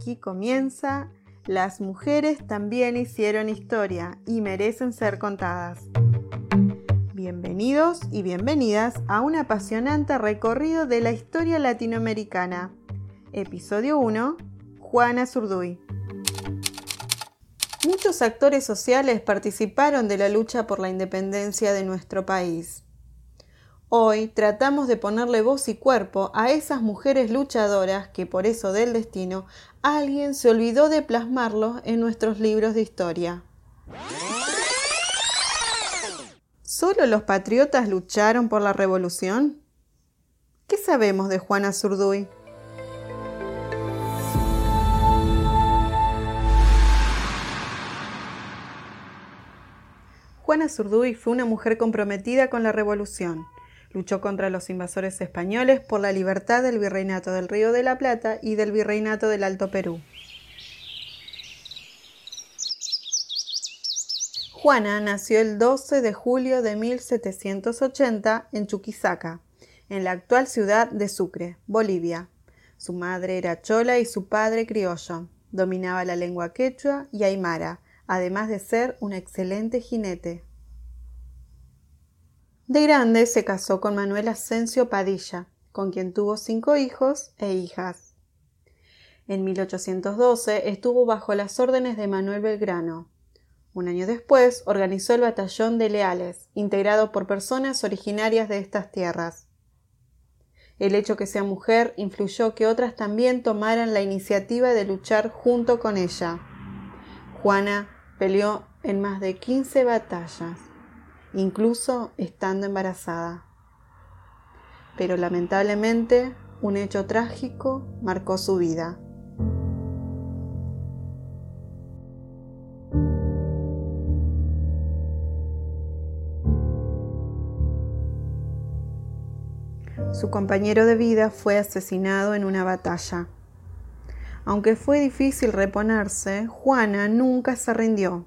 Aquí comienza Las mujeres también hicieron historia y merecen ser contadas. Bienvenidos y bienvenidas a un apasionante recorrido de la historia latinoamericana. Episodio 1. Juana Zurduy. Muchos actores sociales participaron de la lucha por la independencia de nuestro país. Hoy tratamos de ponerle voz y cuerpo a esas mujeres luchadoras que por eso del destino alguien se olvidó de plasmarlos en nuestros libros de historia. ¿Solo los patriotas lucharon por la revolución? ¿Qué sabemos de Juana Zurduy? Juana Zurduy fue una mujer comprometida con la revolución Luchó contra los invasores españoles por la libertad del virreinato del Río de la Plata y del virreinato del Alto Perú. Juana nació el 12 de julio de 1780 en Chuquisaca, en la actual ciudad de Sucre, Bolivia. Su madre era chola y su padre criollo. Dominaba la lengua quechua y aymara, además de ser un excelente jinete. De grande se casó con Manuel Asensio Padilla, con quien tuvo cinco hijos e hijas. En 1812 estuvo bajo las órdenes de Manuel Belgrano. Un año después organizó el Batallón de Leales, integrado por personas originarias de estas tierras. El hecho que sea mujer influyó que otras también tomaran la iniciativa de luchar junto con ella. Juana peleó en más de 15 batallas incluso estando embarazada. Pero lamentablemente un hecho trágico marcó su vida. Su compañero de vida fue asesinado en una batalla. Aunque fue difícil reponerse, Juana nunca se rindió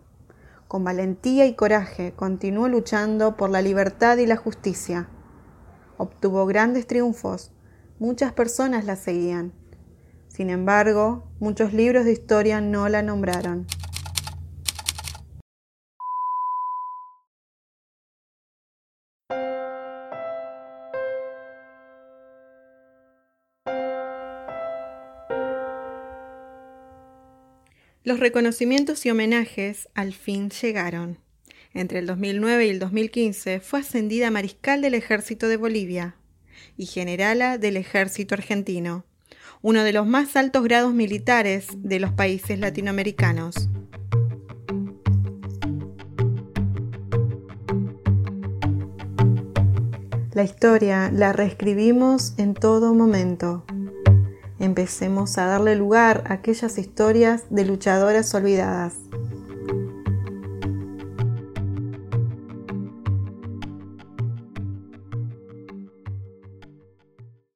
con valentía y coraje, continuó luchando por la libertad y la justicia. Obtuvo grandes triunfos, muchas personas la seguían. Sin embargo, muchos libros de historia no la nombraron. Los reconocimientos y homenajes al fin llegaron. Entre el 2009 y el 2015 fue ascendida mariscal del Ejército de Bolivia y generala del Ejército argentino, uno de los más altos grados militares de los países latinoamericanos. La historia la reescribimos en todo momento empecemos a darle lugar a aquellas historias de luchadoras olvidadas.